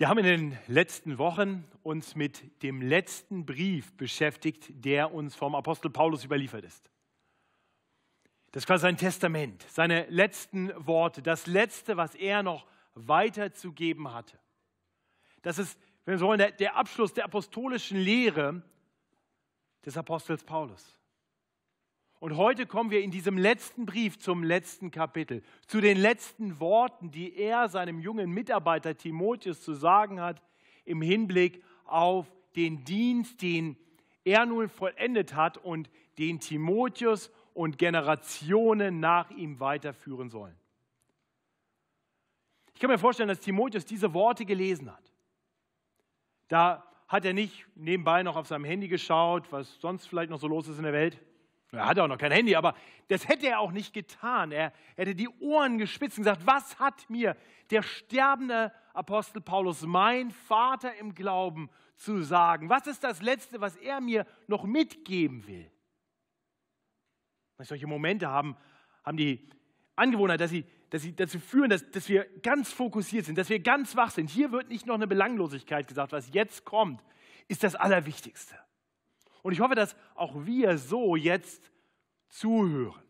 Wir haben in den letzten Wochen uns mit dem letzten Brief beschäftigt, der uns vom Apostel Paulus überliefert ist. Das war sein Testament, seine letzten Worte, das letzte, was er noch weiterzugeben hatte. Das ist, wenn wir so wollen, der, der Abschluss der apostolischen Lehre des Apostels Paulus. Und heute kommen wir in diesem letzten Brief zum letzten Kapitel, zu den letzten Worten, die er seinem jungen Mitarbeiter Timotheus zu sagen hat im Hinblick auf den Dienst, den er nun vollendet hat und den Timotheus und Generationen nach ihm weiterführen sollen. Ich kann mir vorstellen, dass Timotheus diese Worte gelesen hat. Da hat er nicht nebenbei noch auf seinem Handy geschaut, was sonst vielleicht noch so los ist in der Welt er hatte auch noch kein Handy, aber das hätte er auch nicht getan. Er hätte die Ohren gespitzt und gesagt, was hat mir der sterbende Apostel Paulus, mein Vater im Glauben, zu sagen? Was ist das Letzte, was er mir noch mitgeben will? Solche Momente haben, haben die Angewohnheit, dass sie, dass sie dazu führen, dass, dass wir ganz fokussiert sind, dass wir ganz wach sind. Hier wird nicht noch eine Belanglosigkeit gesagt. Was jetzt kommt, ist das Allerwichtigste. Und ich hoffe, dass auch wir so jetzt zuhören.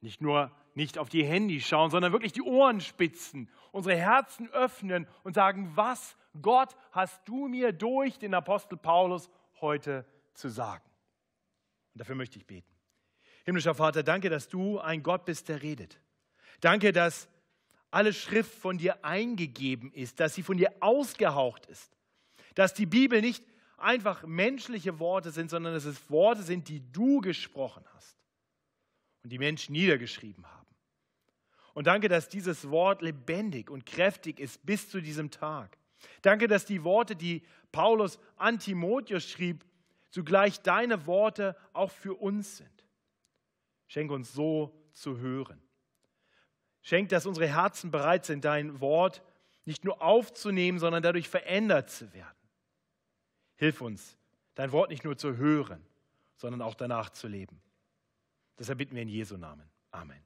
Nicht nur nicht auf die Handy schauen, sondern wirklich die Ohren spitzen, unsere Herzen öffnen und sagen, was Gott hast du mir durch den Apostel Paulus heute zu sagen. Und dafür möchte ich beten. Himmlischer Vater, danke, dass du ein Gott bist, der redet. Danke, dass alle Schrift von dir eingegeben ist, dass sie von dir ausgehaucht ist, dass die Bibel nicht einfach menschliche Worte sind, sondern dass es Worte sind, die du gesprochen hast und die Menschen niedergeschrieben haben. Und danke, dass dieses Wort lebendig und kräftig ist bis zu diesem Tag. Danke, dass die Worte, die Paulus an Timotheus schrieb, zugleich deine Worte auch für uns sind. Schenk uns so zu hören. Schenk, dass unsere Herzen bereit sind, dein Wort nicht nur aufzunehmen, sondern dadurch verändert zu werden. Hilf uns, dein Wort nicht nur zu hören, sondern auch danach zu leben. Deshalb bitten wir in Jesu Namen. Amen.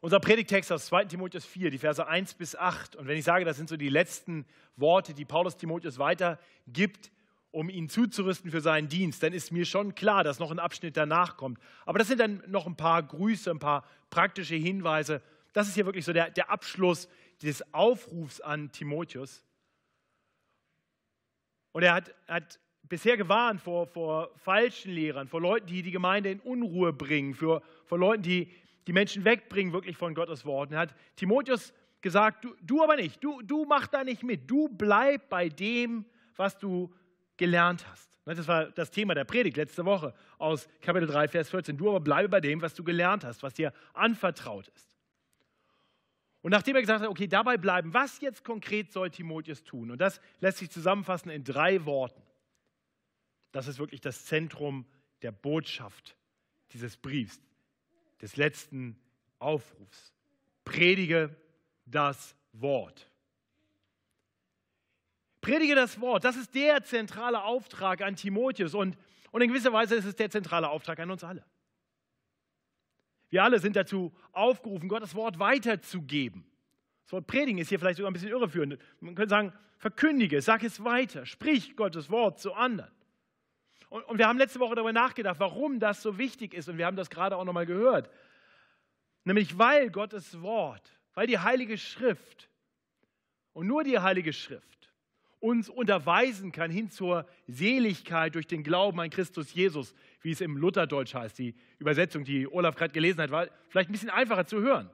Unser Predigtext aus 2 Timotheus 4, die Verse 1 bis 8. Und wenn ich sage, das sind so die letzten Worte, die Paulus Timotheus weitergibt, um ihn zuzurüsten für seinen Dienst, dann ist mir schon klar, dass noch ein Abschnitt danach kommt. Aber das sind dann noch ein paar Grüße, ein paar praktische Hinweise. Das ist hier wirklich so der, der Abschluss des Aufrufs an Timotheus. Und er hat, hat bisher gewarnt vor, vor falschen Lehrern, vor Leuten, die die Gemeinde in Unruhe bringen, für, vor Leuten, die die Menschen wegbringen wirklich von Gottes Wort. Er hat Timotheus gesagt, du, du aber nicht, du, du mach da nicht mit, du bleib bei dem, was du gelernt hast. Das war das Thema der Predigt letzte Woche aus Kapitel 3, Vers 14. Du aber bleibe bei dem, was du gelernt hast, was dir anvertraut ist. Und nachdem er gesagt hat, okay, dabei bleiben, was jetzt konkret soll Timotheus tun? Und das lässt sich zusammenfassen in drei Worten. Das ist wirklich das Zentrum der Botschaft dieses Briefs, des letzten Aufrufs. Predige das Wort. Predige das Wort, das ist der zentrale Auftrag an Timotheus und, und in gewisser Weise ist es der zentrale Auftrag an uns alle. Wir alle sind dazu aufgerufen, Gottes Wort weiterzugeben. Das Wort predigen ist hier vielleicht sogar ein bisschen irreführend. Man könnte sagen, verkündige, sag es weiter, sprich Gottes Wort zu anderen. Und, und wir haben letzte Woche darüber nachgedacht, warum das so wichtig ist. Und wir haben das gerade auch nochmal gehört. Nämlich weil Gottes Wort, weil die Heilige Schrift und nur die Heilige Schrift uns unterweisen kann hin zur Seligkeit durch den Glauben an Christus Jesus, wie es im Lutherdeutsch heißt. Die Übersetzung, die Olaf gerade gelesen hat, war vielleicht ein bisschen einfacher zu hören.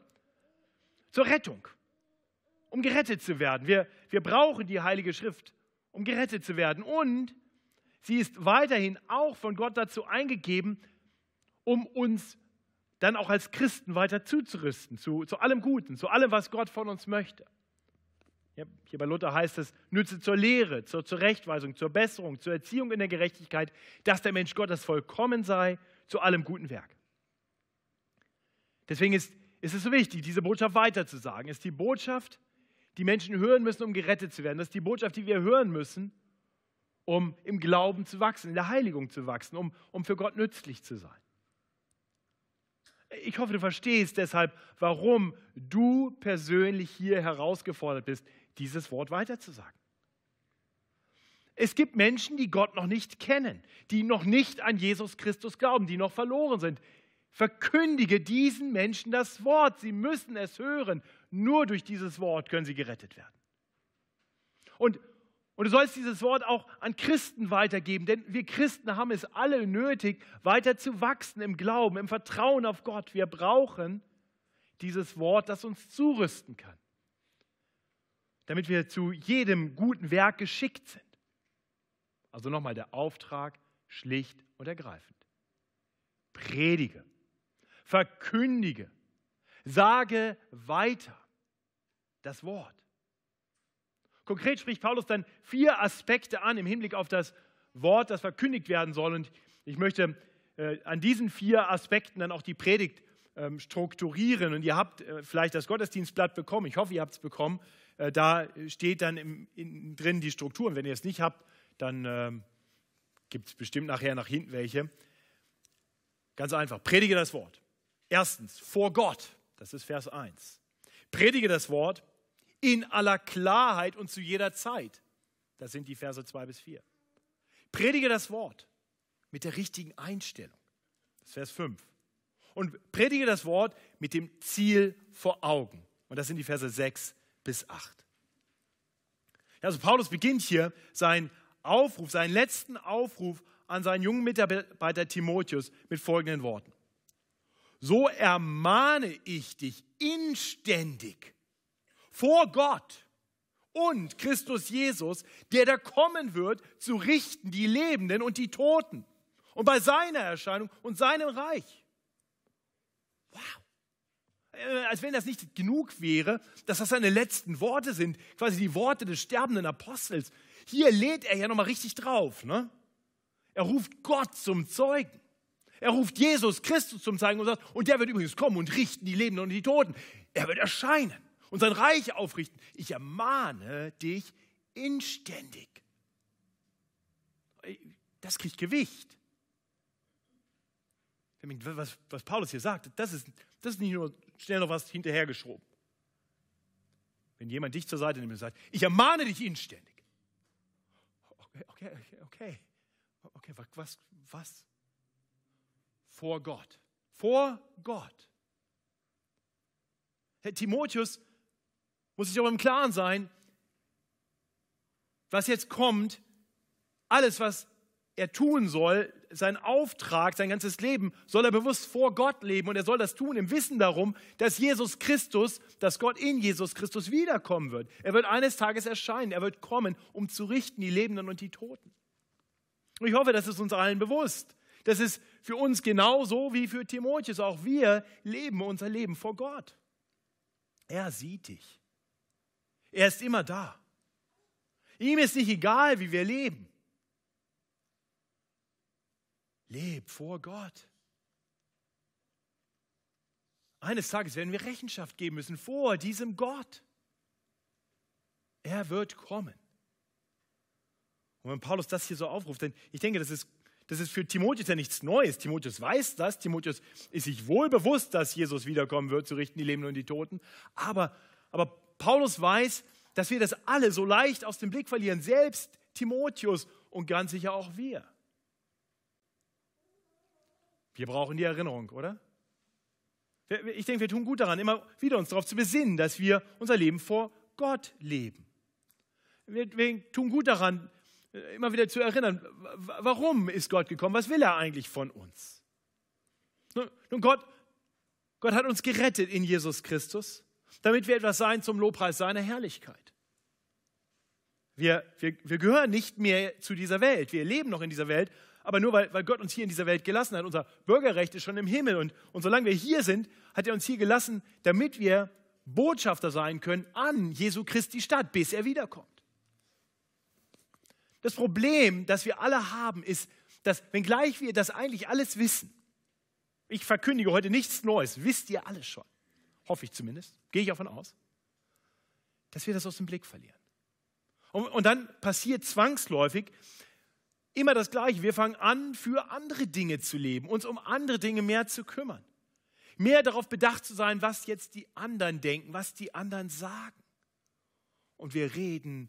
Zur Rettung, um gerettet zu werden. Wir, wir brauchen die Heilige Schrift, um gerettet zu werden. Und sie ist weiterhin auch von Gott dazu eingegeben, um uns dann auch als Christen weiter zuzurüsten, zu, zu allem Guten, zu allem, was Gott von uns möchte. Hier bei Luther heißt es, nütze zur Lehre, zur Zurechtweisung, zur Besserung, zur Erziehung in der Gerechtigkeit, dass der Mensch Gottes vollkommen sei, zu allem guten Werk. Deswegen ist, ist es so wichtig, diese Botschaft weiterzusagen. Es ist die Botschaft, die Menschen hören müssen, um gerettet zu werden. Das ist die Botschaft, die wir hören müssen, um im Glauben zu wachsen, in der Heiligung zu wachsen, um, um für Gott nützlich zu sein. Ich hoffe, du verstehst deshalb, warum du persönlich hier herausgefordert bist, dieses Wort weiterzusagen. Es gibt Menschen, die Gott noch nicht kennen, die noch nicht an Jesus Christus glauben, die noch verloren sind. Verkündige diesen Menschen das Wort. Sie müssen es hören. Nur durch dieses Wort können sie gerettet werden. Und, und du sollst dieses Wort auch an Christen weitergeben, denn wir Christen haben es alle nötig, weiter zu wachsen im Glauben, im Vertrauen auf Gott. Wir brauchen dieses Wort, das uns zurüsten kann, damit wir zu jedem guten Werk geschickt sind. Also nochmal der Auftrag, schlicht und ergreifend. Predige, verkündige, sage weiter das Wort. Konkret spricht Paulus dann vier Aspekte an im Hinblick auf das Wort, das verkündigt werden soll. Und ich möchte äh, an diesen vier Aspekten dann auch die Predigt ähm, strukturieren. Und ihr habt äh, vielleicht das Gottesdienstblatt bekommen. Ich hoffe, ihr habt es bekommen. Äh, da steht dann im, in, drin die Struktur. Und wenn ihr es nicht habt, dann ähm, gibt es bestimmt nachher nach hinten welche. Ganz einfach, predige das Wort. Erstens, vor Gott, das ist Vers 1. Predige das Wort in aller Klarheit und zu jeder Zeit. Das sind die Verse 2 bis 4. Predige das Wort mit der richtigen Einstellung. Das ist Vers 5. Und predige das Wort mit dem Ziel vor Augen. Und das sind die Verse 6 bis 8. Also Paulus beginnt hier sein Aufruf, seinen letzten Aufruf an seinen jungen Mitarbeiter Timotheus mit folgenden Worten. So ermahne ich dich inständig vor Gott und Christus Jesus, der da kommen wird, zu richten die Lebenden und die Toten und bei seiner Erscheinung und seinem Reich. Wow. Äh, als wenn das nicht genug wäre, dass das seine letzten Worte sind, quasi die Worte des sterbenden Apostels, hier lädt er ja nochmal richtig drauf. Ne? Er ruft Gott zum Zeugen. Er ruft Jesus Christus zum Zeugen und sagt, und der wird übrigens kommen und richten die Lebenden und die Toten. Er wird erscheinen und sein Reich aufrichten. Ich ermahne dich inständig. Das kriegt Gewicht. Was, was Paulus hier sagt, das ist, das ist nicht nur schnell noch was hinterhergeschoben. Wenn jemand dich zur Seite nimmt und sagt, ich ermahne dich inständig okay, okay, okay, okay, was, was? Vor Gott. Vor Gott. Herr Timotheus muss sich aber im Klaren sein, was jetzt kommt, alles, was er tun soll, sein Auftrag, sein ganzes Leben, soll er bewusst vor Gott leben und er soll das tun im Wissen darum, dass Jesus Christus, dass Gott in Jesus Christus wiederkommen wird. Er wird eines Tages erscheinen, er wird kommen, um zu richten die Lebenden und die Toten. Und ich hoffe, das ist uns allen bewusst. Das ist für uns genauso wie für Timotheus. Auch wir leben unser Leben vor Gott. Er sieht dich. Er ist immer da. Ihm ist nicht egal, wie wir leben. Leb vor Gott. Eines Tages werden wir Rechenschaft geben müssen vor diesem Gott. Er wird kommen. Und wenn Paulus das hier so aufruft, denn ich denke, das ist, das ist für Timotheus ja nichts Neues. Timotheus weiß das. Timotheus ist sich wohl bewusst, dass Jesus wiederkommen wird, zu richten die Lebenden und die Toten. Aber, aber Paulus weiß, dass wir das alle so leicht aus dem Blick verlieren. Selbst Timotheus und ganz sicher auch wir. Wir brauchen die Erinnerung, oder? Ich denke, wir tun gut daran, immer wieder uns darauf zu besinnen, dass wir unser Leben vor Gott leben. Wir, tun gut daran, immer wieder zu erinnern, warum ist Gott gekommen? Was will er eigentlich von uns? Nun, Gott, Gott hat uns gerettet in Jesus Christus, damit wir etwas sein zum Lobpreis seiner Herrlichkeit. Wir, wir, wir gehören nicht mehr zu dieser Welt. Wir leben noch in dieser Welt, aber nur weil, weil Gott uns hier in dieser Welt gelassen hat. Unser Bürgerrecht ist schon im Himmel und, und solange wir hier sind, hat er uns hier gelassen, damit wir Botschafter sein können an Jesu Christi Stadt, bis er wiederkommt. Das Problem, das wir alle haben, ist, dass wenngleich wir das eigentlich alles wissen, ich verkündige heute nichts Neues, wisst ihr alles schon, hoffe ich zumindest, gehe ich davon aus, dass wir das aus dem Blick verlieren. Und, und dann passiert zwangsläufig, immer das Gleiche. Wir fangen an, für andere Dinge zu leben, uns um andere Dinge mehr zu kümmern. mehr darauf bedacht zu sein, was jetzt die anderen denken, was die anderen sagen. Und wir reden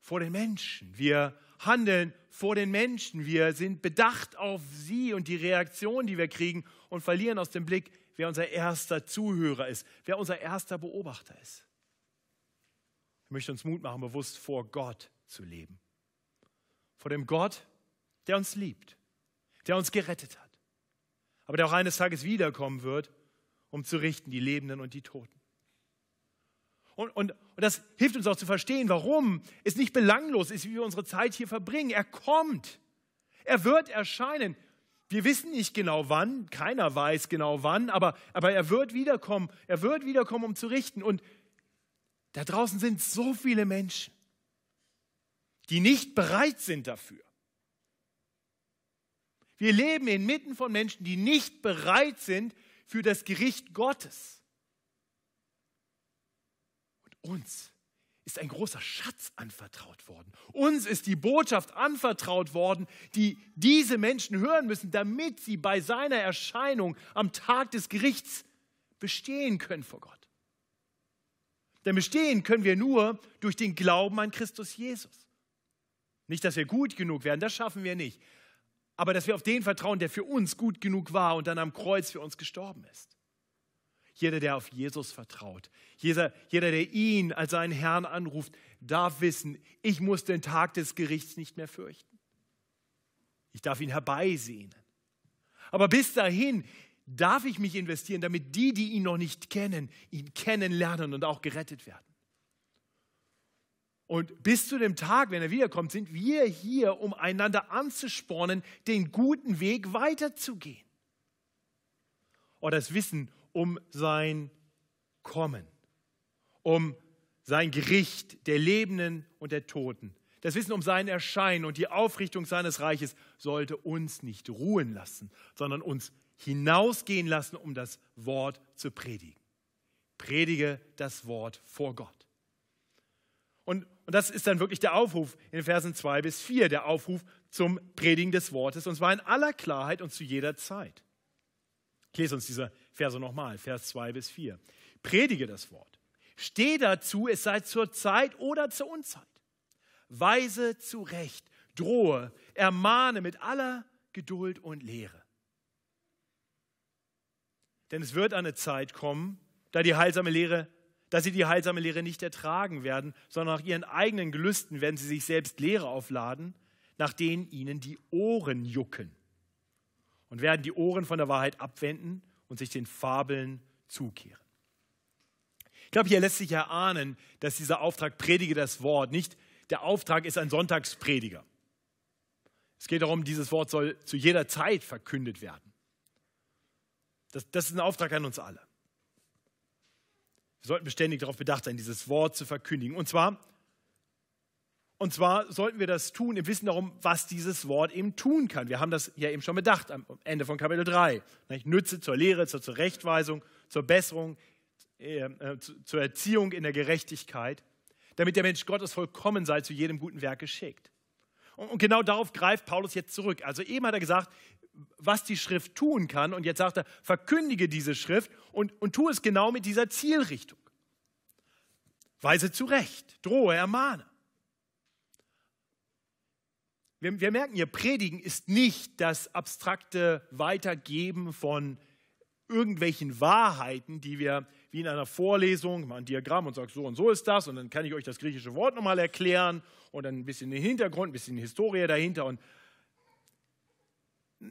vor den Menschen. Wir handeln vor den Menschen. Wir sind bedacht auf sie und die Reaktion, die wir kriegen und verlieren aus dem Blick, wer unser erster Zuhörer ist, wer unser erster Beobachter ist. Ich möchte uns Mut machen, bewusst vor Gott zu leben. Vor dem Gott, der uns liebt, der uns gerettet hat, aber der auch eines Tages wiederkommen wird, um zu richten die Lebenden und die Toten. Und, und, und das hilft uns auch zu verstehen, warum es nicht belanglos ist, wie wir unsere Zeit hier verbringen. Er kommt. Er wird erscheinen. Wir wissen nicht genau wann, keiner weiß genau wann, aber, aber er wird wiederkommen. Er wird wiederkommen, um zu richten. Und da draußen sind so viele Menschen, die nicht bereit sind dafür. Wir leben inmitten von Menschen, die nicht bereit sind für das Gericht Gottes. Und uns ist ein großer Schatz anvertraut worden. Uns ist die Botschaft anvertraut worden, die diese Menschen hören müssen, damit sie bei seiner Erscheinung am Tag des Gerichts bestehen können vor Gott. Denn bestehen können wir nur durch den Glauben an Christus Jesus. Nicht, dass wir gut genug werden, das schaffen wir nicht. Aber dass wir auf den vertrauen, der für uns gut genug war und dann am Kreuz für uns gestorben ist. Jeder, der auf Jesus vertraut, jeder, jeder, der ihn als seinen Herrn anruft, darf wissen, ich muss den Tag des Gerichts nicht mehr fürchten. Ich darf ihn herbeisehnen. Aber bis dahin darf ich mich investieren, damit die, die ihn noch nicht kennen, ihn kennenlernen und auch gerettet werden. Und bis zu dem Tag, wenn er wiederkommt, sind wir hier, um einander anzuspornen, den guten Weg weiterzugehen. Oder das Wissen um sein Kommen, um sein Gericht der Lebenden und der Toten. Das Wissen um sein Erscheinen und die Aufrichtung seines Reiches sollte uns nicht ruhen lassen, sondern uns hinausgehen lassen, um das Wort zu predigen. Predige das Wort vor Gott. Und, und das ist dann wirklich der Aufruf in Versen 2 bis 4, der Aufruf zum Predigen des Wortes, und zwar in aller Klarheit und zu jeder Zeit. Ich lese uns diese Verse nochmal, Vers 2 bis 4. Predige das Wort. Steh dazu, es sei zur Zeit oder zur Unzeit. Weise zurecht, drohe, ermahne mit aller Geduld und Lehre. Denn es wird eine Zeit kommen, da die heilsame Lehre dass sie die heilsame Lehre nicht ertragen werden, sondern nach ihren eigenen Gelüsten werden sie sich selbst Lehre aufladen, nach denen ihnen die Ohren jucken und werden die Ohren von der Wahrheit abwenden und sich den Fabeln zukehren. Ich glaube, hier lässt sich erahnen, dass dieser Auftrag predige das Wort nicht der Auftrag ist ein Sonntagsprediger. Es geht darum, dieses Wort soll zu jeder Zeit verkündet werden. Das, das ist ein Auftrag an uns alle. Wir sollten beständig darauf bedacht sein, dieses Wort zu verkündigen. Und zwar, und zwar sollten wir das tun im Wissen darum, was dieses Wort eben tun kann. Wir haben das ja eben schon bedacht am Ende von Kapitel 3. Nütze zur Lehre, zur Zurechtweisung, zur Besserung, äh, äh zur Erziehung in der Gerechtigkeit, damit der Mensch Gottes vollkommen sei, zu jedem guten Werk geschickt. Und genau darauf greift Paulus jetzt zurück. Also eben hat er gesagt, was die Schrift tun kann. Und jetzt sagt er, verkündige diese Schrift und, und tu es genau mit dieser Zielrichtung. Weise zurecht, drohe, ermahne. Wir, wir merken hier, Predigen ist nicht das abstrakte Weitergeben von irgendwelchen Wahrheiten, die wir wie in einer Vorlesung, mal ein Diagramm und sagt, so und so ist das und dann kann ich euch das griechische Wort nochmal erklären und dann ein bisschen den Hintergrund, ein bisschen Historie dahinter und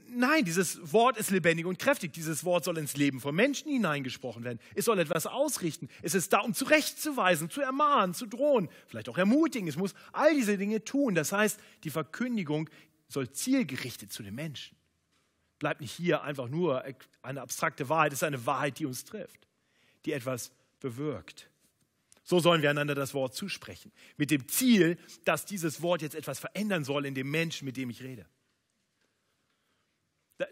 Nein, dieses Wort ist lebendig und kräftig. Dieses Wort soll ins Leben von Menschen hineingesprochen werden. Es soll etwas ausrichten. Es ist da, um zurechtzuweisen, zu ermahnen, zu drohen, vielleicht auch ermutigen. Es muss all diese Dinge tun. Das heißt, die Verkündigung soll zielgerichtet zu den Menschen. Bleibt nicht hier einfach nur eine abstrakte Wahrheit. Es ist eine Wahrheit, die uns trifft, die etwas bewirkt. So sollen wir einander das Wort zusprechen. Mit dem Ziel, dass dieses Wort jetzt etwas verändern soll in dem Menschen, mit dem ich rede.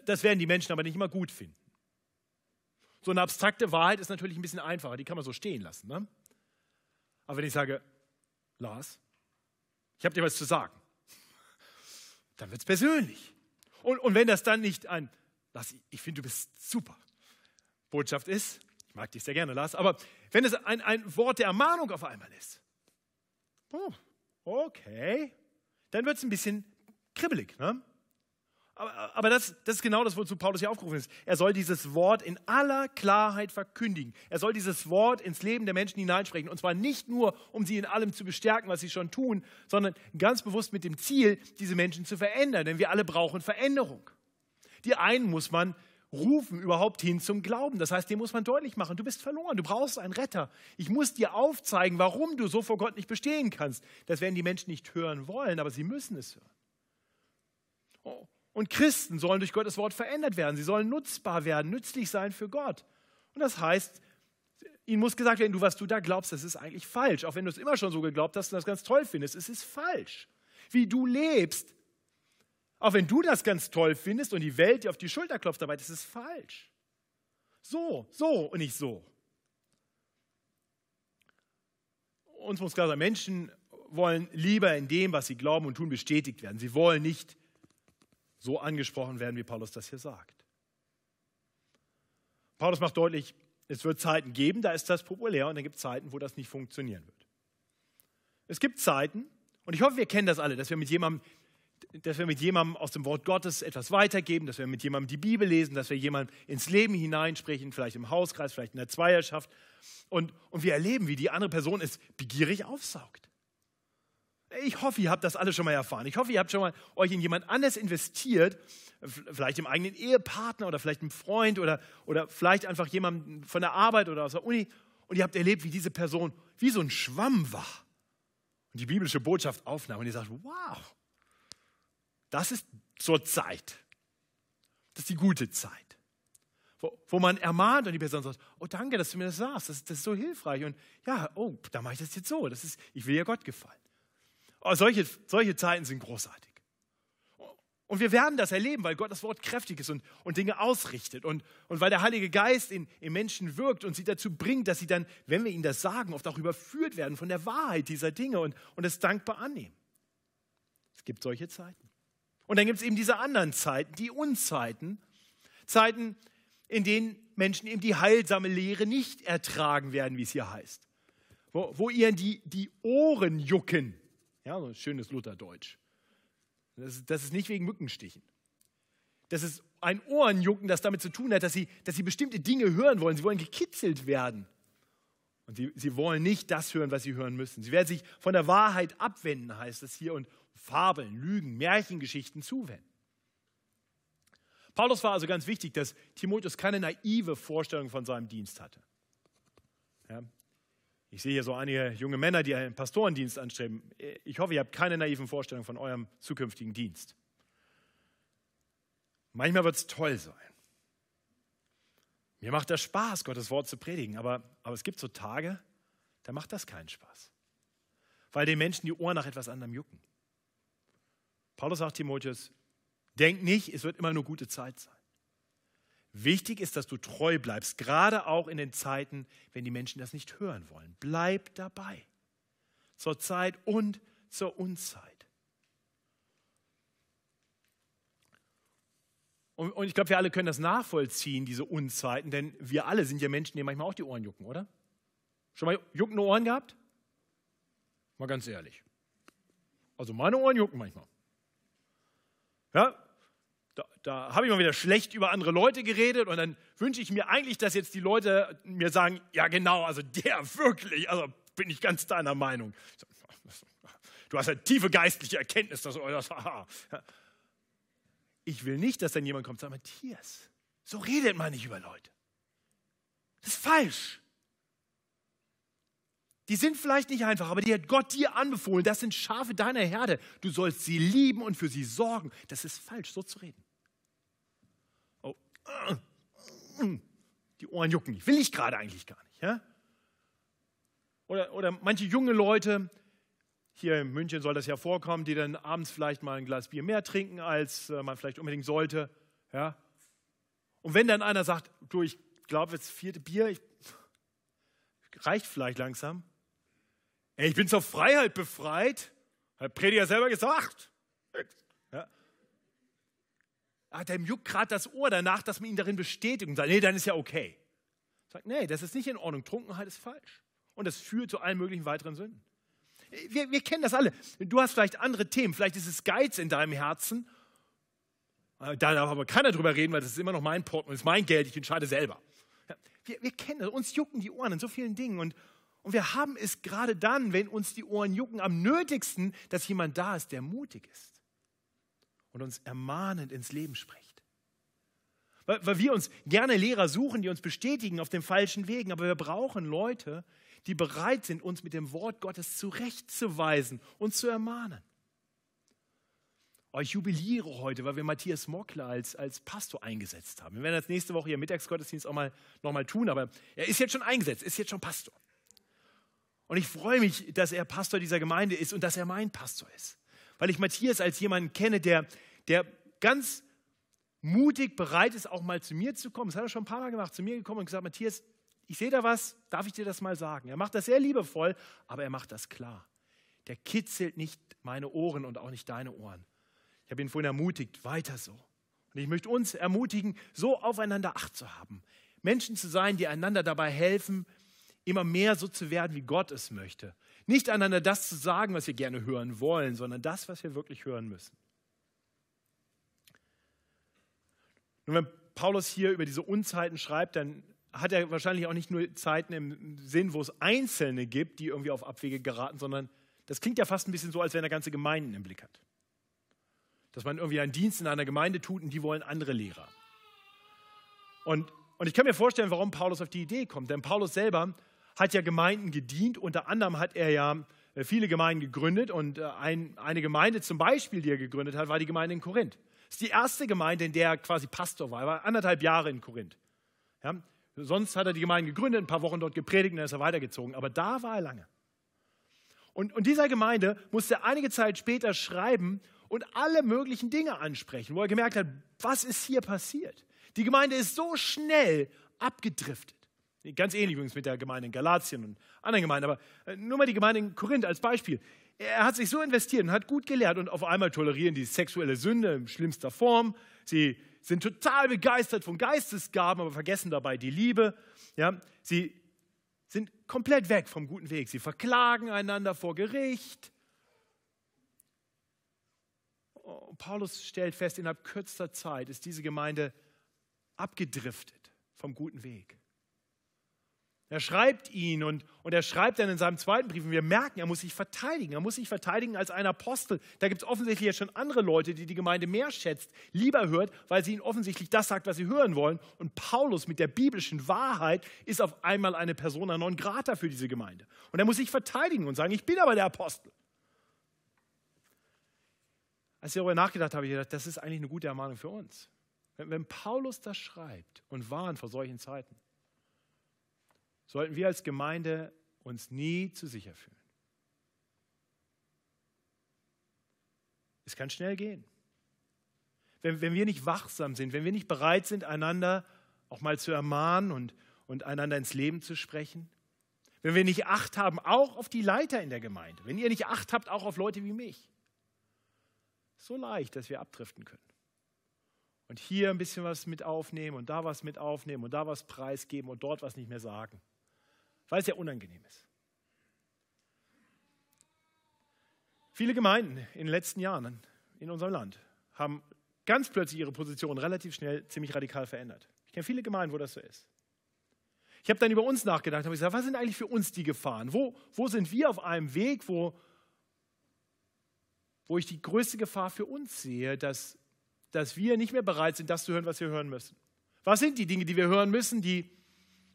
Das werden die Menschen aber nicht immer gut finden. So eine abstrakte Wahrheit ist natürlich ein bisschen einfacher, die kann man so stehen lassen. Ne? Aber wenn ich sage, Lars, ich habe dir was zu sagen, dann wird es persönlich. Und, und wenn das dann nicht ein, Lars, ich finde, du bist super, Botschaft ist, ich mag dich sehr gerne, Lars, aber wenn es ein, ein Wort der Ermahnung auf einmal ist, oh, okay, dann wird es ein bisschen kribbelig. Ne? Aber, aber das, das, ist genau das, wozu Paulus hier aufgerufen ist. Er soll dieses Wort in aller Klarheit verkündigen. Er soll dieses Wort ins Leben der Menschen hineinsprechen. Und zwar nicht nur, um sie in allem zu bestärken, was sie schon tun, sondern ganz bewusst mit dem Ziel, diese Menschen zu verändern. Denn wir alle brauchen Veränderung. Die einen muss man rufen überhaupt hin zum Glauben. Das heißt, dem muss man deutlich machen, du bist verloren, du brauchst einen Retter. Ich muss dir aufzeigen, warum du so vor Gott nicht bestehen kannst. Das werden die Menschen nicht hören wollen, aber sie müssen es hören. Und Christen sollen durch Gottes Wort verändert werden. Sie sollen nutzbar werden, nützlich sein für Gott. Und das heißt, ihnen muss gesagt werden, du, was du da glaubst, das ist eigentlich falsch. Auch wenn du es immer schon so geglaubt hast und das ganz toll findest, es ist falsch. Wie du lebst, auch wenn du das ganz toll findest und die Welt dir auf die Schulter klopft dabei, das ist falsch. So, so und nicht so. Uns muss klar sein, Menschen wollen lieber in dem, was sie glauben und tun, bestätigt werden. Sie wollen nicht so angesprochen werden, wie Paulus das hier sagt. Paulus macht deutlich, es wird Zeiten geben, da ist das populär und dann gibt es Zeiten, wo das nicht funktionieren wird. Es gibt Zeiten, und ich hoffe, wir kennen das alle, dass wir mit jemandem dass wir mit jemandem aus dem Wort Gottes etwas weitergeben, dass wir mit jemandem die Bibel lesen, dass wir jemandem ins Leben hineinsprechen, vielleicht im Hauskreis, vielleicht in der Zweierschaft. Und, und wir erleben, wie die andere Person es begierig aufsaugt. Ich hoffe, ihr habt das alle schon mal erfahren. Ich hoffe, ihr habt schon mal euch in jemand anders investiert, vielleicht im eigenen Ehepartner oder vielleicht einem Freund oder, oder vielleicht einfach jemandem von der Arbeit oder aus der Uni. Und ihr habt erlebt, wie diese Person wie so ein Schwamm war und die biblische Botschaft aufnahm. Und ihr sagt, wow, das ist zur Zeit. Das ist die gute Zeit. Wo, wo man ermahnt und die Person sagt, oh danke, dass du mir das sagst, das, das ist so hilfreich. Und ja, oh, da mache ich das jetzt so. Das ist, ich will ja Gott gefallen. Solche, solche Zeiten sind großartig. Und wir werden das erleben, weil Gott das Wort kräftig ist und, und Dinge ausrichtet und, und weil der Heilige Geist in, in Menschen wirkt und sie dazu bringt, dass sie dann, wenn wir ihnen das sagen, oft auch überführt werden von der Wahrheit dieser Dinge und, und es dankbar annehmen. Es gibt solche Zeiten. Und dann gibt es eben diese anderen Zeiten, die Unzeiten, Zeiten, in denen Menschen eben die heilsame Lehre nicht ertragen werden, wie es hier heißt. Wo, wo ihnen die, die Ohren jucken. Ja, so ein schönes Lutherdeutsch. Das, das ist nicht wegen Mückenstichen. Das ist ein Ohrenjucken, das damit zu tun hat, dass sie, dass sie bestimmte Dinge hören wollen. Sie wollen gekitzelt werden. Und sie, sie wollen nicht das hören, was sie hören müssen. Sie werden sich von der Wahrheit abwenden, heißt es hier, und Fabeln, Lügen, Märchengeschichten zuwenden. Paulus war also ganz wichtig, dass Timotheus keine naive Vorstellung von seinem Dienst hatte. Ich sehe hier so einige junge Männer, die einen Pastorendienst anstreben. Ich hoffe, ihr habt keine naiven Vorstellungen von eurem zukünftigen Dienst. Manchmal wird es toll sein. Mir macht das Spaß, Gottes Wort zu predigen, aber, aber es gibt so Tage, da macht das keinen Spaß. Weil den Menschen die Ohren nach etwas anderem jucken. Paulus sagt Timotheus, denk nicht, es wird immer nur gute Zeit sein. Wichtig ist, dass du treu bleibst, gerade auch in den Zeiten, wenn die Menschen das nicht hören wollen. Bleib dabei. Zur Zeit und zur Unzeit. Und, und ich glaube, wir alle können das nachvollziehen, diese Unzeiten, denn wir alle sind ja Menschen, die manchmal auch die Ohren jucken, oder? Schon mal juckende Ohren gehabt? Mal ganz ehrlich. Also meine Ohren jucken manchmal. Ja, da, da habe ich mal wieder schlecht über andere Leute geredet und dann wünsche ich mir eigentlich, dass jetzt die Leute mir sagen, ja genau, also der wirklich, also bin ich ganz deiner Meinung. Du hast eine tiefe geistliche Erkenntnis, dass das, Ich will nicht, dass dann jemand kommt und sagt, Matthias, so redet man nicht über Leute. Das ist falsch. Die sind vielleicht nicht einfach, aber die hat Gott dir anbefohlen. Das sind Schafe deiner Herde. Du sollst sie lieben und für sie sorgen. Das ist falsch, so zu reden. Oh, die Ohren jucken. Ich will ich gerade eigentlich gar nicht. Ja? Oder, oder manche junge Leute, hier in München soll das ja vorkommen, die dann abends vielleicht mal ein Glas Bier mehr trinken, als äh, man vielleicht unbedingt sollte. Ja? Und wenn dann einer sagt, du, ich glaube, das vierte Bier ich, reicht vielleicht langsam, ich bin zur Freiheit befreit. Hat Prediger selber gesagt. Ja. Ah, dem juckt gerade das Ohr danach, dass man ihn darin bestätigt und sagt, nee, dann ist ja okay. Sagt, nee, das ist nicht in Ordnung. Trunkenheit ist falsch. Und das führt zu allen möglichen weiteren Sünden. Wir, wir kennen das alle. Du hast vielleicht andere Themen. Vielleicht ist es Geiz in deinem Herzen. Äh, da darf aber keiner drüber reden, weil das ist immer noch mein Portemonnaie, das ist mein Geld, ich entscheide selber. Wir, wir kennen das. Uns jucken die Ohren in so vielen Dingen. Und, und wir haben es gerade dann, wenn uns die Ohren jucken, am nötigsten, dass jemand da ist, der mutig ist und uns ermahnend ins Leben spricht. Weil, weil wir uns gerne Lehrer suchen, die uns bestätigen auf den falschen Wegen, aber wir brauchen Leute, die bereit sind, uns mit dem Wort Gottes zurechtzuweisen und zu ermahnen. Oh, ich jubiliere heute, weil wir Matthias Mockler als, als Pastor eingesetzt haben. Wir werden das nächste Woche hier im Mittagsgottesdienst auch mal nochmal tun, aber er ist jetzt schon eingesetzt, ist jetzt schon Pastor. Und ich freue mich, dass er Pastor dieser Gemeinde ist und dass er mein Pastor ist. Weil ich Matthias als jemanden kenne, der, der ganz mutig bereit ist, auch mal zu mir zu kommen. Das hat er schon ein paar Mal gemacht, zu mir gekommen und gesagt, Matthias, ich sehe da was, darf ich dir das mal sagen? Er macht das sehr liebevoll, aber er macht das klar. Der kitzelt nicht meine Ohren und auch nicht deine Ohren. Ich habe ihn vorhin ermutigt, weiter so. Und ich möchte uns ermutigen, so aufeinander Acht zu haben. Menschen zu sein, die einander dabei helfen, immer mehr so zu werden, wie Gott es möchte. Nicht einander das zu sagen, was wir gerne hören wollen, sondern das, was wir wirklich hören müssen. Nun, wenn Paulus hier über diese Unzeiten schreibt, dann hat er wahrscheinlich auch nicht nur Zeiten im Sinn, wo es Einzelne gibt, die irgendwie auf Abwege geraten, sondern das klingt ja fast ein bisschen so, als wenn er ganze Gemeinden im Blick hat. Dass man irgendwie einen Dienst in einer Gemeinde tut und die wollen andere Lehrer. Und, und ich kann mir vorstellen, warum Paulus auf die Idee kommt. Denn Paulus selber hat ja Gemeinden gedient. Unter anderem hat er ja äh, viele Gemeinden gegründet. Und äh, ein, eine Gemeinde zum Beispiel, die er gegründet hat, war die Gemeinde in Korinth. Das ist die erste Gemeinde, in der er quasi Pastor war. Er war anderthalb Jahre in Korinth. Ja? Sonst hat er die Gemeinde gegründet, ein paar Wochen dort gepredigt und dann ist er weitergezogen. Aber da war er lange. Und, und dieser Gemeinde musste er einige Zeit später schreiben und alle möglichen Dinge ansprechen, wo er gemerkt hat, was ist hier passiert? Die Gemeinde ist so schnell abgedriftet. Ganz ähnlich übrigens mit der Gemeinde in Galatien und anderen Gemeinden, aber äh, nur mal die Gemeinde in Korinth als Beispiel. Er hat sich so investiert und hat gut gelehrt und auf einmal tolerieren die sexuelle Sünde in schlimmster Form. Sie sind total begeistert von Geistesgaben, aber vergessen dabei die Liebe. Ja, sie sind komplett weg vom guten Weg. Sie verklagen einander vor Gericht. Oh, Paulus stellt fest, innerhalb kürzester Zeit ist diese Gemeinde abgedriftet vom guten Weg. Er schreibt ihn und, und er schreibt dann in seinem zweiten Brief, und wir merken, er muss sich verteidigen. Er muss sich verteidigen als ein Apostel. Da gibt es offensichtlich jetzt schon andere Leute, die die Gemeinde mehr schätzt, lieber hört, weil sie ihnen offensichtlich das sagt, was sie hören wollen. Und Paulus mit der biblischen Wahrheit ist auf einmal eine Persona non grata für diese Gemeinde. Und er muss sich verteidigen und sagen, ich bin aber der Apostel. Als ich darüber nachgedacht habe, habe ich gedacht, das ist eigentlich eine gute Ermahnung für uns. Wenn, wenn Paulus das schreibt und warnt vor solchen Zeiten, sollten wir als Gemeinde uns nie zu sicher fühlen. Es kann schnell gehen. Wenn, wenn wir nicht wachsam sind, wenn wir nicht bereit sind, einander auch mal zu ermahnen und, und einander ins Leben zu sprechen, wenn wir nicht Acht haben, auch auf die Leiter in der Gemeinde, wenn ihr nicht Acht habt, auch auf Leute wie mich, so leicht, dass wir abdriften können. Und hier ein bisschen was mit aufnehmen und da was mit aufnehmen und da was preisgeben und dort was nicht mehr sagen weil es ja unangenehm ist. Viele Gemeinden in den letzten Jahren in unserem Land haben ganz plötzlich ihre Position relativ schnell ziemlich radikal verändert. Ich kenne viele Gemeinden, wo das so ist. Ich habe dann über uns nachgedacht und gesagt, was sind eigentlich für uns die Gefahren? Wo, wo sind wir auf einem Weg, wo, wo ich die größte Gefahr für uns sehe, dass, dass wir nicht mehr bereit sind, das zu hören, was wir hören müssen? Was sind die Dinge, die wir hören müssen, die,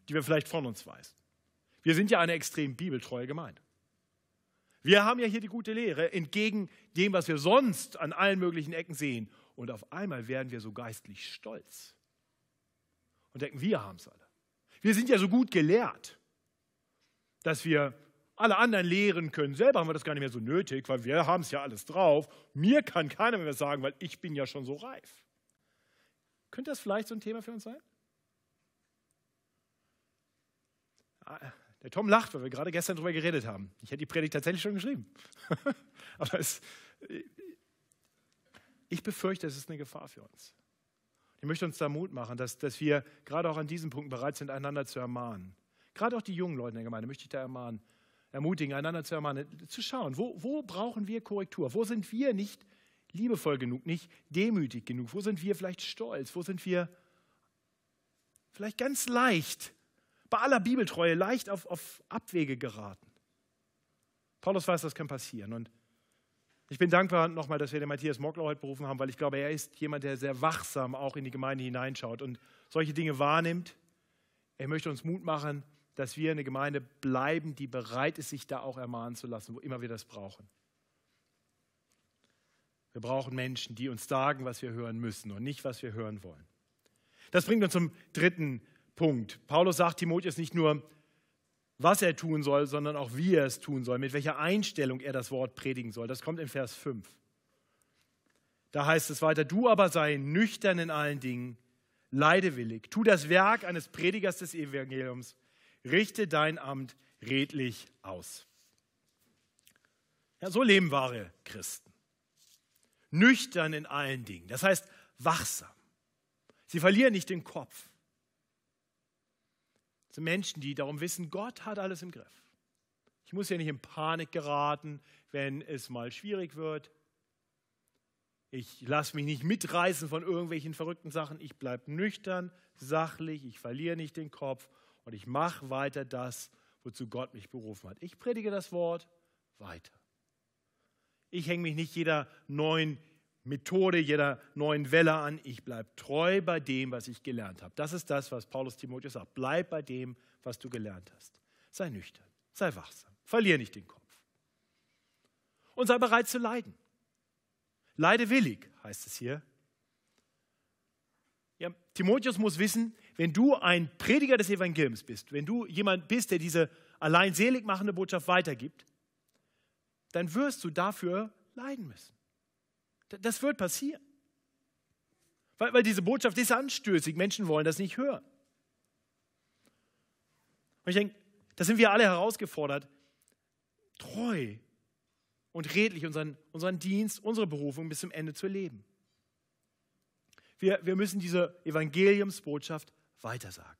die wir vielleicht von uns weisen? Wir sind ja eine extrem bibeltreue Gemeinde. Wir haben ja hier die gute Lehre, entgegen dem, was wir sonst an allen möglichen Ecken sehen. Und auf einmal werden wir so geistlich stolz und denken, wir haben es alle. Wir sind ja so gut gelehrt, dass wir alle anderen lehren können. Selber haben wir das gar nicht mehr so nötig, weil wir haben es ja alles drauf. Mir kann keiner mehr sagen, weil ich bin ja schon so reif. Könnte das vielleicht so ein Thema für uns sein? Der Tom lacht, weil wir gerade gestern darüber geredet haben. Ich hätte die Predigt tatsächlich schon geschrieben. Aber es, ich befürchte, es ist eine Gefahr für uns. Ich möchte uns da Mut machen, dass, dass wir gerade auch an diesen Punkten bereit sind, einander zu ermahnen. Gerade auch die jungen Leute in der Gemeinde möchte ich da ermahnen, ermutigen, einander zu ermahnen, zu schauen, wo, wo brauchen wir Korrektur? Wo sind wir nicht liebevoll genug, nicht demütig genug? Wo sind wir vielleicht stolz? Wo sind wir vielleicht ganz leicht, bei aller Bibeltreue, leicht auf, auf Abwege geraten? Paulus weiß, das kann passieren. Und ich bin dankbar nochmal, dass wir den Matthias Mockler heute berufen haben, weil ich glaube, er ist jemand, der sehr wachsam auch in die Gemeinde hineinschaut und solche Dinge wahrnimmt. Er möchte uns Mut machen, dass wir eine Gemeinde bleiben, die bereit ist, sich da auch ermahnen zu lassen, wo immer wir das brauchen. Wir brauchen Menschen, die uns sagen, was wir hören müssen und nicht, was wir hören wollen. Das bringt uns zum dritten Punkt. Paulus sagt Timotheus nicht nur, was er tun soll, sondern auch wie er es tun soll, mit welcher Einstellung er das Wort predigen soll. Das kommt in Vers 5. Da heißt es weiter, du aber sei nüchtern in allen Dingen, leidewillig, tu das Werk eines Predigers des Evangeliums, richte dein Amt redlich aus. Ja, so leben wahre Christen. Nüchtern in allen Dingen, das heißt wachsam. Sie verlieren nicht den Kopf sind Menschen, die darum wissen, Gott hat alles im Griff. Ich muss ja nicht in Panik geraten, wenn es mal schwierig wird. Ich lasse mich nicht mitreißen von irgendwelchen verrückten Sachen. Ich bleibe nüchtern, sachlich, ich verliere nicht den Kopf und ich mache weiter das, wozu Gott mich berufen hat. Ich predige das Wort weiter. Ich hänge mich nicht jeder neuen Methode, jeder neuen Welle an. Ich bleibe treu bei dem, was ich gelernt habe. Das ist das, was Paulus Timotheus sagt. Bleib bei dem, was du gelernt hast. Sei nüchtern, sei wachsam, verlier nicht den Kopf. Und sei bereit zu leiden. Leide willig, heißt es hier. Ja, Timotheus muss wissen, wenn du ein Prediger des Evangeliums bist, wenn du jemand bist, der diese allein selig machende Botschaft weitergibt, dann wirst du dafür leiden müssen. Das wird passieren. Weil, weil diese Botschaft ist anstößig. Menschen wollen das nicht hören. Und ich denke, da sind wir alle herausgefordert, treu und redlich unseren, unseren Dienst, unsere Berufung bis zum Ende zu leben. Wir, wir müssen diese Evangeliumsbotschaft weitersagen.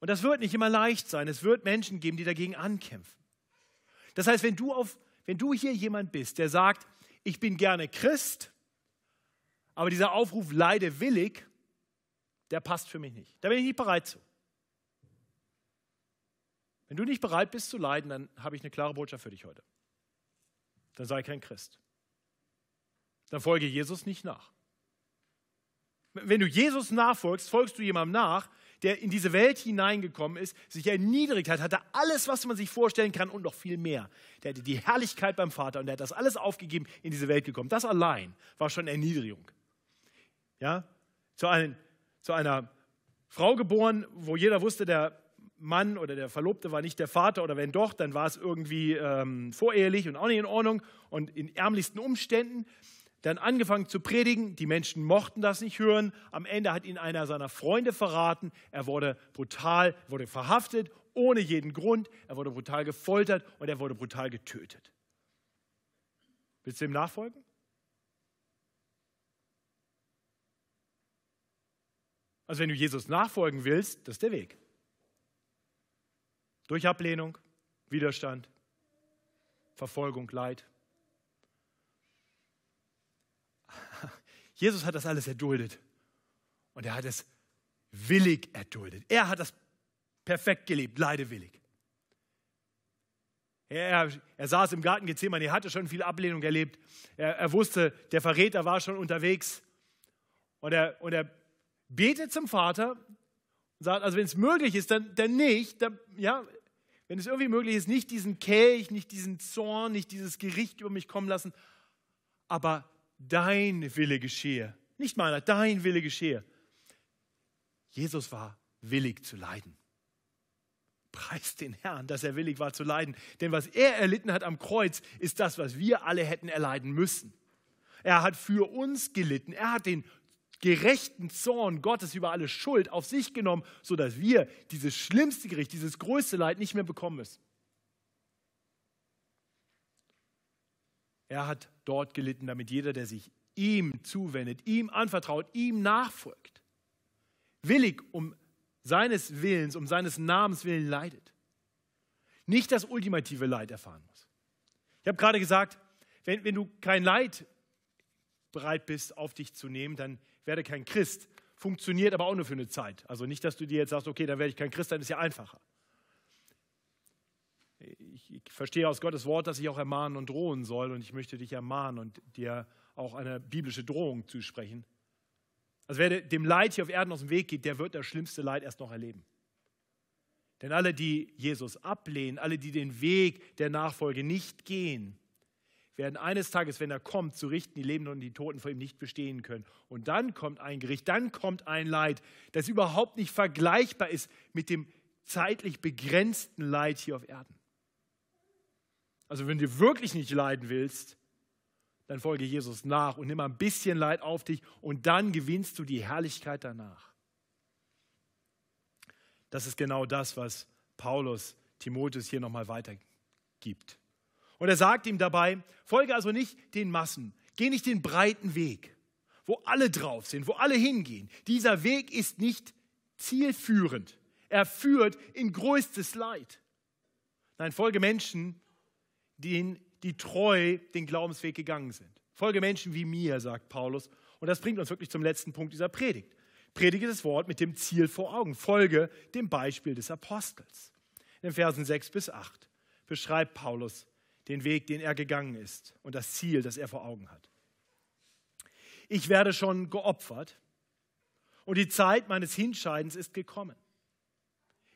Und das wird nicht immer leicht sein. Es wird Menschen geben, die dagegen ankämpfen. Das heißt, wenn du, auf, wenn du hier jemand bist, der sagt, ich bin gerne Christ, aber dieser Aufruf leide willig, der passt für mich nicht. Da bin ich nicht bereit zu. Wenn du nicht bereit bist zu leiden, dann habe ich eine klare Botschaft für dich heute. Dann sei kein Christ. Dann folge Jesus nicht nach. Wenn du Jesus nachfolgst, folgst du jemandem nach, der in diese Welt hineingekommen ist, sich erniedrigt hat, hatte alles, was man sich vorstellen kann und noch viel mehr. Der hatte die Herrlichkeit beim Vater und der hat das alles aufgegeben, in diese Welt gekommen. Das allein war schon Erniedrigung. Ja? Zu, ein, zu einer Frau geboren, wo jeder wusste, der Mann oder der Verlobte war nicht der Vater oder wenn doch, dann war es irgendwie ähm, vorehelich und auch nicht in Ordnung und in ärmlichsten Umständen dann angefangen zu predigen. Die Menschen mochten das nicht hören. Am Ende hat ihn einer seiner Freunde verraten. Er wurde brutal, wurde verhaftet, ohne jeden Grund. Er wurde brutal gefoltert und er wurde brutal getötet. Willst du ihm nachfolgen? Also wenn du Jesus nachfolgen willst, das ist der Weg. Durch Ablehnung, Widerstand, Verfolgung, Leid. Jesus hat das alles erduldet. Und er hat es willig erduldet. Er hat das perfekt gelebt, leidewillig. Er, er, saß im Garten Gethsemane, er hatte schon viel Ablehnung erlebt. Er, er, wusste, der Verräter war schon unterwegs. Und er, und er betet zum Vater und sagt, also wenn es möglich ist, dann, dann nicht. Dann, ja, wenn es irgendwie möglich ist, nicht diesen Kelch, nicht diesen Zorn, nicht dieses Gericht über mich kommen lassen, aber dein Wille geschehe. Nicht meiner, dein Wille geschehe. Jesus war willig zu leiden. Preis den Herrn, dass er willig war zu leiden. Denn was er erlitten hat am Kreuz, ist das, was wir alle hätten erleiden müssen. Er hat für uns gelitten. Er hat den gerechten Zorn Gottes über alle Schuld auf sich genommen, sodass wir dieses schlimmste Gericht, dieses größte Leid nicht mehr bekommen müssen. Er hat dort gelitten, damit jeder, der sich ihm zuwendet, ihm anvertraut, ihm nachfolgt, willig um seines Willens, um seines Namens willen leidet, nicht das ultimative Leid erfahren muss. Ich habe gerade gesagt, wenn, wenn du kein Leid bereit bist, auf dich zu nehmen, dann werde kein Christ. Funktioniert aber auch nur für eine Zeit. Also nicht, dass du dir jetzt sagst, okay, dann werde ich kein Christ, dann ist ja einfacher. Ich, verstehe aus Gottes Wort, dass ich auch ermahnen und drohen soll und ich möchte dich ermahnen und dir auch eine biblische Drohung zusprechen. Also wer dem Leid hier auf Erden aus dem Weg geht, der wird das schlimmste Leid erst noch erleben. Denn alle, die Jesus ablehnen, alle, die den Weg der Nachfolge nicht gehen, werden eines Tages, wenn er kommt, zu richten, die Lebenden und die Toten vor ihm nicht bestehen können. Und dann kommt ein Gericht, dann kommt ein Leid, das überhaupt nicht vergleichbar ist mit dem zeitlich begrenzten Leid hier auf Erden. Also wenn du wirklich nicht leiden willst, dann folge Jesus nach und nimm ein bisschen Leid auf dich und dann gewinnst du die Herrlichkeit danach. Das ist genau das, was Paulus Timotheus hier nochmal weitergibt. Und er sagt ihm dabei, folge also nicht den Massen, geh nicht den breiten Weg, wo alle drauf sind, wo alle hingehen. Dieser Weg ist nicht zielführend. Er führt in größtes Leid. Nein, folge Menschen, denen die treu den Glaubensweg gegangen sind. Folge Menschen wie mir, sagt Paulus. Und das bringt uns wirklich zum letzten Punkt dieser Predigt. Predige das Wort mit dem Ziel vor Augen. Folge dem Beispiel des Apostels. In den Versen 6 bis 8 beschreibt Paulus den Weg, den er gegangen ist und das Ziel, das er vor Augen hat. Ich werde schon geopfert und die Zeit meines Hinscheidens ist gekommen.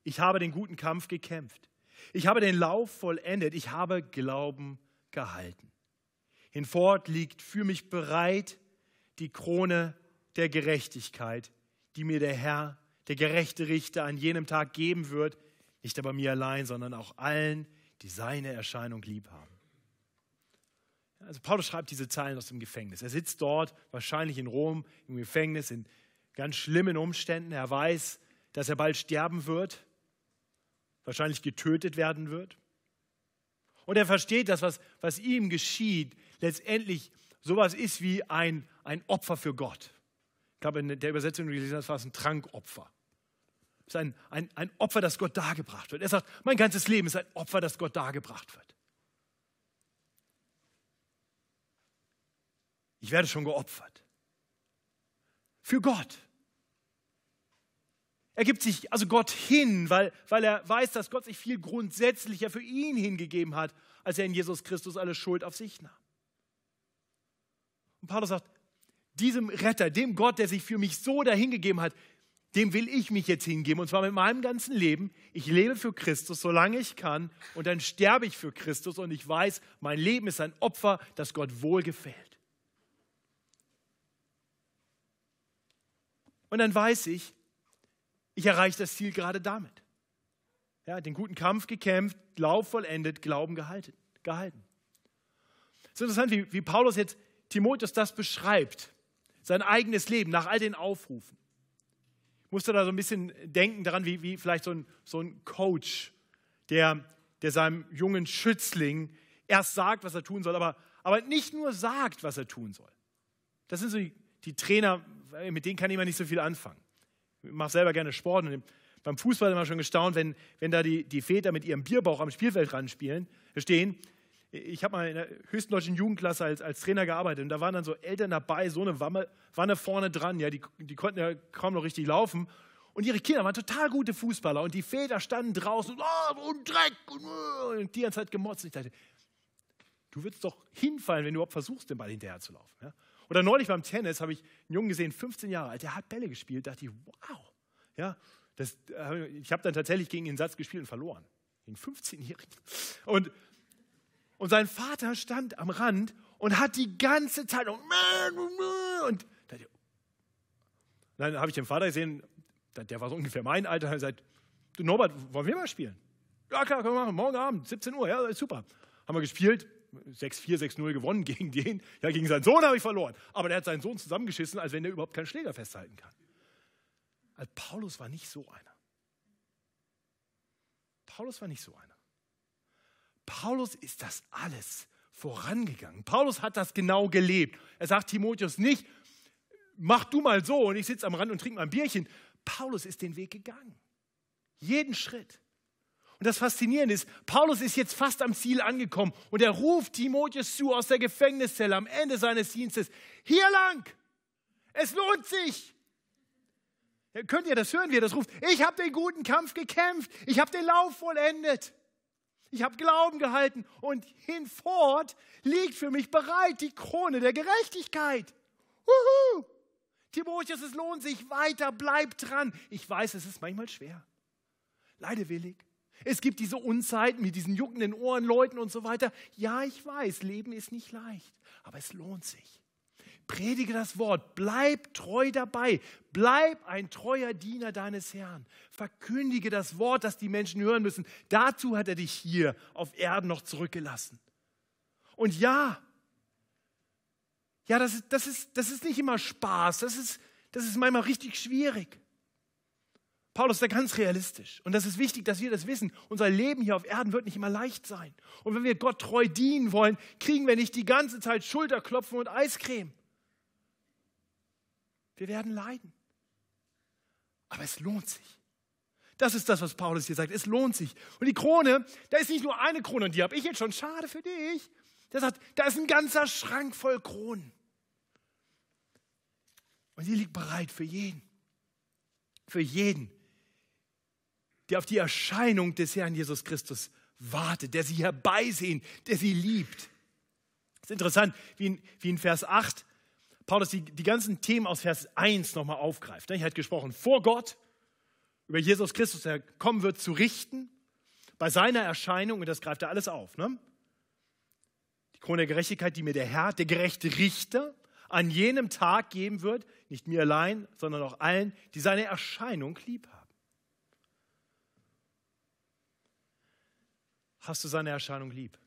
Ich habe den guten Kampf gekämpft. Ich habe den Lauf vollendet. Ich habe Glauben gehalten. Hinfort liegt für mich bereit die Krone der Gerechtigkeit, die mir der Herr, der gerechte Richter, an jenem Tag geben wird, nicht aber mir allein, sondern auch allen, die seine Erscheinung lieb haben. Also Paulus schreibt diese Zeilen aus dem Gefängnis. Er sitzt dort, wahrscheinlich in Rom, im Gefängnis, in ganz schlimmen Umständen. Er weiß, dass er bald sterben wird, wahrscheinlich getötet werden wird. Und er versteht, dass was, was ihm geschieht, letztendlich sowas ist wie ein, ein Opfer für Gott. Ich glaube, in der Übersetzung, gelesen habe, war ein Trankopfer. Es ist ein, ein, ein Opfer, das Gott dargebracht wird. Er sagt, mein ganzes Leben ist ein Opfer, das Gott dargebracht wird. Ich werde schon geopfert. Für Gott. Er gibt sich also Gott hin, weil, weil er weiß, dass Gott sich viel grundsätzlicher für ihn hingegeben hat, als er in Jesus Christus alle Schuld auf sich nahm. Und Paulus sagt, diesem Retter, dem Gott, der sich für mich so dahingegeben hat, dem will ich mich jetzt hingeben und zwar mit meinem ganzen Leben. Ich lebe für Christus, solange ich kann und dann sterbe ich für Christus und ich weiß, mein Leben ist ein Opfer, das Gott wohlgefällt. Und dann weiß ich, ich erreiche das Ziel gerade damit. Ja, den guten Kampf gekämpft, Lauf vollendet, Glauben gehalten. gehalten. Es ist interessant, wie, wie Paulus jetzt Timotheus das beschreibt, sein eigenes Leben nach all den Aufrufen. Ich musste da so ein bisschen denken daran, wie, wie vielleicht so ein, so ein Coach, der, der seinem jungen Schützling erst sagt, was er tun soll, aber, aber nicht nur sagt, was er tun soll. Das sind so die, die Trainer, mit denen kann ich immer nicht so viel anfangen mache selber gerne Sport und beim Fußball immer schon gestaunt, wenn, wenn da die, die Väter mit ihrem Bierbauch am Spielfeld spielen, stehen. Ich habe mal in der höchsten deutschen Jugendklasse als, als Trainer gearbeitet und da waren dann so Eltern dabei, so eine Wanne, Wanne vorne dran, ja, die, die konnten ja kaum noch richtig laufen. Und ihre Kinder waren total gute Fußballer und die Väter standen draußen und, oh, und Dreck und, und die ganze Zeit gemotzt. Ich dachte, du würdest doch hinfallen, wenn du überhaupt versuchst, den Ball hinterher zu laufen. Ja? Oder neulich beim Tennis habe ich einen Jungen gesehen, 15 Jahre alt, der hat Bälle gespielt. Da dachte ich, wow. Ja, das, ich habe dann tatsächlich gegen den Satz gespielt und verloren. Gegen 15-Jährigen. Und, und sein Vater stand am Rand und hat die ganze Zeit und, und dann habe ich den Vater gesehen, der war so ungefähr mein Alter, und gesagt, du Norbert, wollen wir mal spielen? Ja klar, können wir machen, morgen Abend, 17 Uhr, ja, super. Haben wir gespielt, 6-4, 6-0 gewonnen gegen den. Ja, gegen seinen Sohn habe ich verloren. Aber der hat seinen Sohn zusammengeschissen, als wenn er überhaupt keinen Schläger festhalten kann. Also Paulus war nicht so einer. Paulus war nicht so einer. Paulus ist das alles vorangegangen. Paulus hat das genau gelebt. Er sagt Timotheus nicht, mach du mal so und ich sitze am Rand und trinke mal ein Bierchen. Paulus ist den Weg gegangen. Jeden Schritt. Und das Faszinierende ist, Paulus ist jetzt fast am Ziel angekommen und er ruft Timotheus zu aus der Gefängniszelle am Ende seines Dienstes, hier lang, es lohnt sich. Könnt ihr das hören, wie er das ruft? Ich habe den guten Kampf gekämpft, ich habe den Lauf vollendet, ich habe Glauben gehalten und hinfort liegt für mich bereit die Krone der Gerechtigkeit. Uhu. Timotheus, es lohnt sich weiter, bleib dran. Ich weiß, es ist manchmal schwer. Leidewillig. Es gibt diese Unzeiten mit diesen juckenden Ohrenleuten und so weiter. Ja, ich weiß, Leben ist nicht leicht, aber es lohnt sich. Predige das Wort, bleib treu dabei, bleib ein treuer Diener deines Herrn. Verkündige das Wort, das die Menschen hören müssen. Dazu hat er dich hier auf Erden noch zurückgelassen. Und ja, ja, das ist, das ist, das ist nicht immer Spaß, das ist, das ist manchmal richtig schwierig. Paulus ist da ganz realistisch. Und das ist wichtig, dass wir das wissen. Unser Leben hier auf Erden wird nicht immer leicht sein. Und wenn wir Gott treu dienen wollen, kriegen wir nicht die ganze Zeit Schulterklopfen und Eiscreme. Wir werden leiden. Aber es lohnt sich. Das ist das, was Paulus hier sagt. Es lohnt sich. Und die Krone, da ist nicht nur eine Krone und die habe ich jetzt schon. Schade für dich. Der sagt, da ist ein ganzer Schrank voll Kronen. Und die liegt bereit für jeden. Für jeden, der auf die Erscheinung des Herrn Jesus Christus wartet, der sie herbeisehen, der sie liebt. Es ist interessant, wie in, wie in Vers 8 Paulus die, die ganzen Themen aus Vers 1 nochmal aufgreift. Er hat gesprochen vor Gott, über Jesus Christus, der kommen wird zu richten, bei seiner Erscheinung, und das greift er alles auf. Ne? Die Krone der Gerechtigkeit, die mir der Herr, der gerechte Richter, an jenem Tag geben wird, nicht mir allein, sondern auch allen, die seine Erscheinung lieb haben. Hast du seine Erscheinung lieb?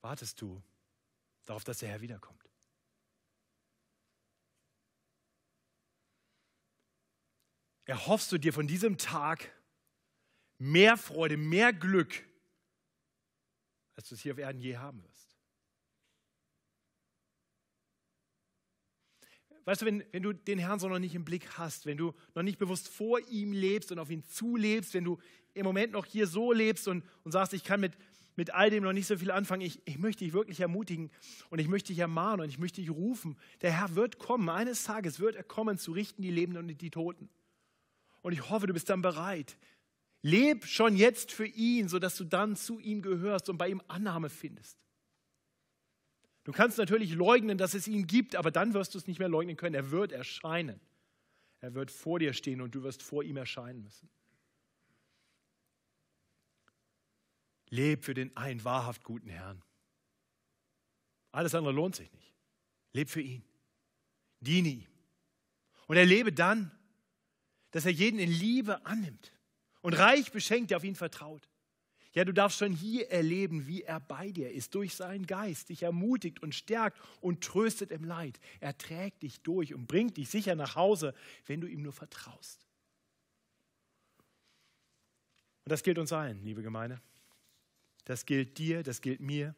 Wartest du darauf, dass der Herr wiederkommt? Erhoffst du dir von diesem Tag mehr Freude, mehr Glück, als du es hier auf Erden je haben wirst? Weißt du, wenn, wenn du den Herrn so noch nicht im Blick hast, wenn du noch nicht bewusst vor ihm lebst und auf ihn zulebst, wenn du im Moment noch hier so lebst und, und sagst, ich kann mit, mit all dem noch nicht so viel anfangen, ich, ich möchte dich wirklich ermutigen und ich möchte dich ermahnen und ich möchte dich rufen. Der Herr wird kommen, eines Tages wird er kommen, zu richten die Lebenden und die Toten. Und ich hoffe, du bist dann bereit. Leb schon jetzt für ihn, sodass du dann zu ihm gehörst und bei ihm Annahme findest. Du kannst natürlich leugnen, dass es ihn gibt, aber dann wirst du es nicht mehr leugnen können. Er wird erscheinen. Er wird vor dir stehen und du wirst vor ihm erscheinen müssen. Leb für den einen wahrhaft guten Herrn. Alles andere lohnt sich nicht. Leb für ihn. Diene ihm. Und erlebe dann, dass er jeden in Liebe annimmt und reich beschenkt, der auf ihn vertraut. Ja, du darfst schon hier erleben, wie er bei dir ist, durch seinen Geist, dich ermutigt und stärkt und tröstet im Leid. Er trägt dich durch und bringt dich sicher nach Hause, wenn du ihm nur vertraust. Und das gilt uns allen, liebe Gemeinde. Das gilt dir, das gilt mir.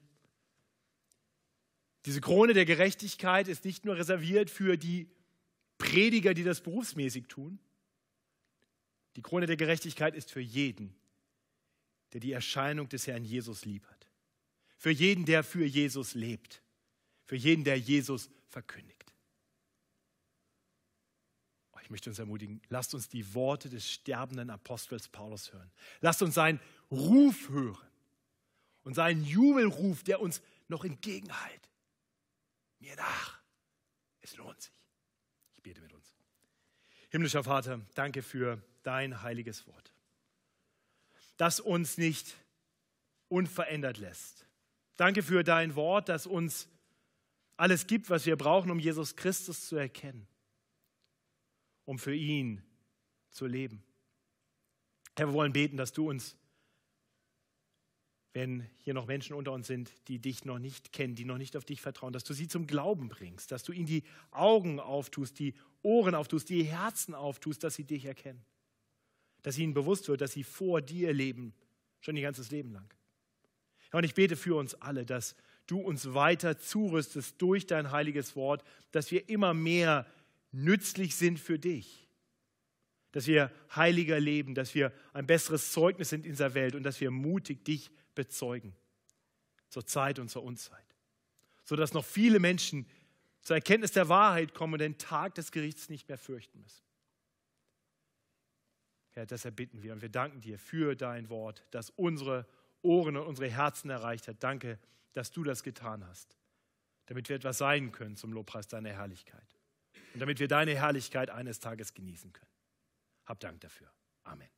Diese Krone der Gerechtigkeit ist nicht nur reserviert für die Prediger, die das berufsmäßig tun. Die Krone der Gerechtigkeit ist für jeden, der die Erscheinung des Herrn Jesus lieb hat. Für jeden, der für Jesus lebt. Für jeden, der Jesus verkündigt. Oh, ich möchte uns ermutigen, lasst uns die Worte des sterbenden Apostels Paulus hören. Lasst uns seinen Ruf hören und seinen Jubelruf, der uns noch entgegenhält. Mir nach. Es lohnt sich. Ich bete mit uns. Himmlischer Vater, danke für dein heiliges Wort das uns nicht unverändert lässt. Danke für dein Wort, das uns alles gibt, was wir brauchen, um Jesus Christus zu erkennen, um für ihn zu leben. Herr, wir wollen beten, dass du uns, wenn hier noch Menschen unter uns sind, die dich noch nicht kennen, die noch nicht auf dich vertrauen, dass du sie zum Glauben bringst, dass du ihnen die Augen auftust, die Ohren auftust, die Herzen auftust, dass sie dich erkennen. Dass ihnen bewusst wird, dass sie vor dir leben, schon ihr ganzes Leben lang. und ich bete für uns alle, dass du uns weiter zurüstest durch dein heiliges Wort, dass wir immer mehr nützlich sind für dich, dass wir heiliger leben, dass wir ein besseres Zeugnis sind in dieser Welt und dass wir mutig dich bezeugen. Zur Zeit und zur Unzeit. Sodass noch viele Menschen zur Erkenntnis der Wahrheit kommen und den Tag des Gerichts nicht mehr fürchten müssen. Herr, deshalb bitten wir und wir danken dir für dein Wort, das unsere Ohren und unsere Herzen erreicht hat. Danke, dass du das getan hast, damit wir etwas sein können zum Lobpreis deiner Herrlichkeit und damit wir deine Herrlichkeit eines Tages genießen können. Hab Dank dafür. Amen.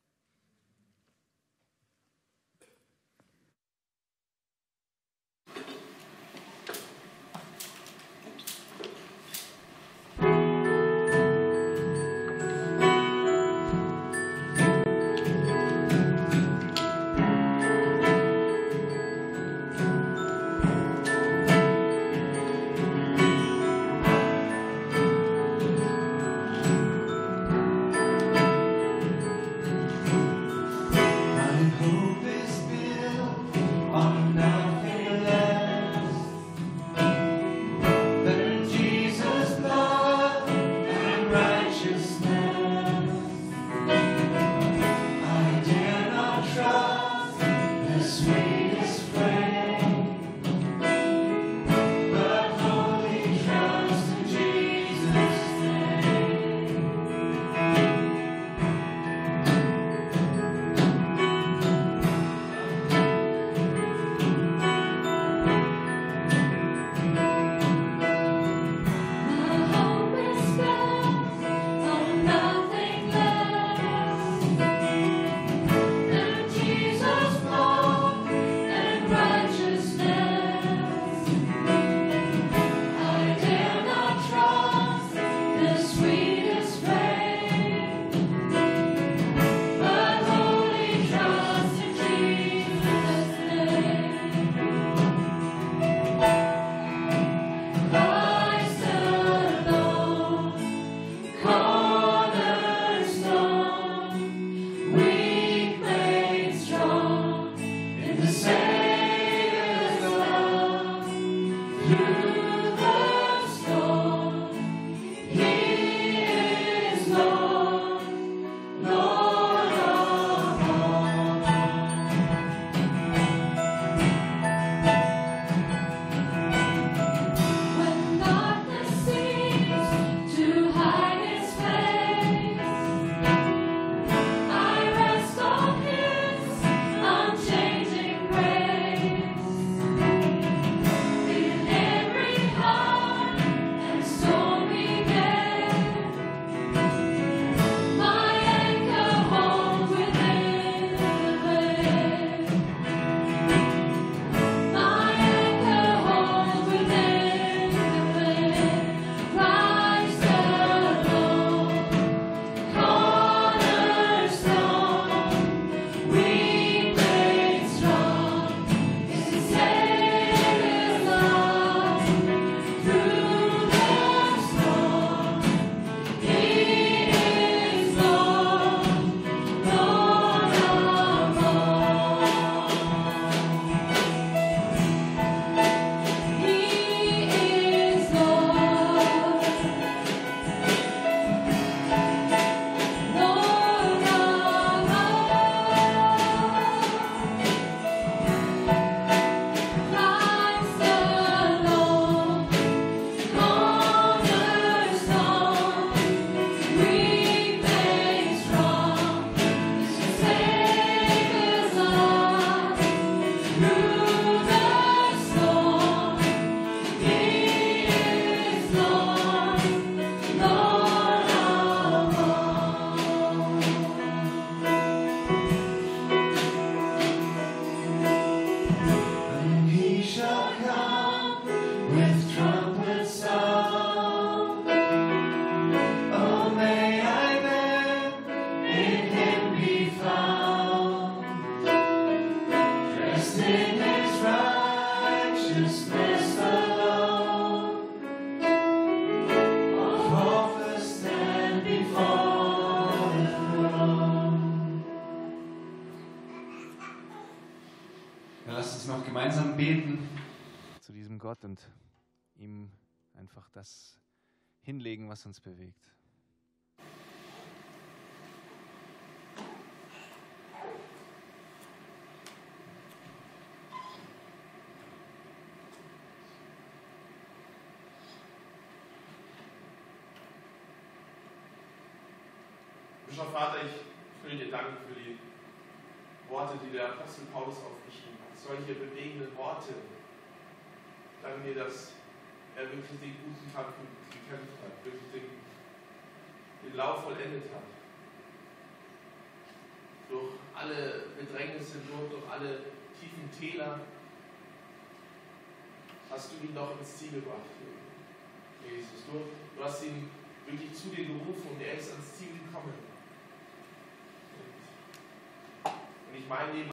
Gott und ihm einfach das hinlegen, was uns bewegt. Bischof Vater, ich will dir danken für die Worte, die der Apostel Paulus aufgeschrieben hat. Solche bewegenden Worte, danke dir, dass er wirklich den guten Kampf gekämpft hat, wirklich den, den Lauf vollendet hat. Durch alle Bedrängnisse durch, durch alle tiefen Täler hast du ihn doch ins Ziel gebracht, Jesus. Du, du hast ihn wirklich zu dir gerufen und er ist ans Ziel gekommen. Und ich meine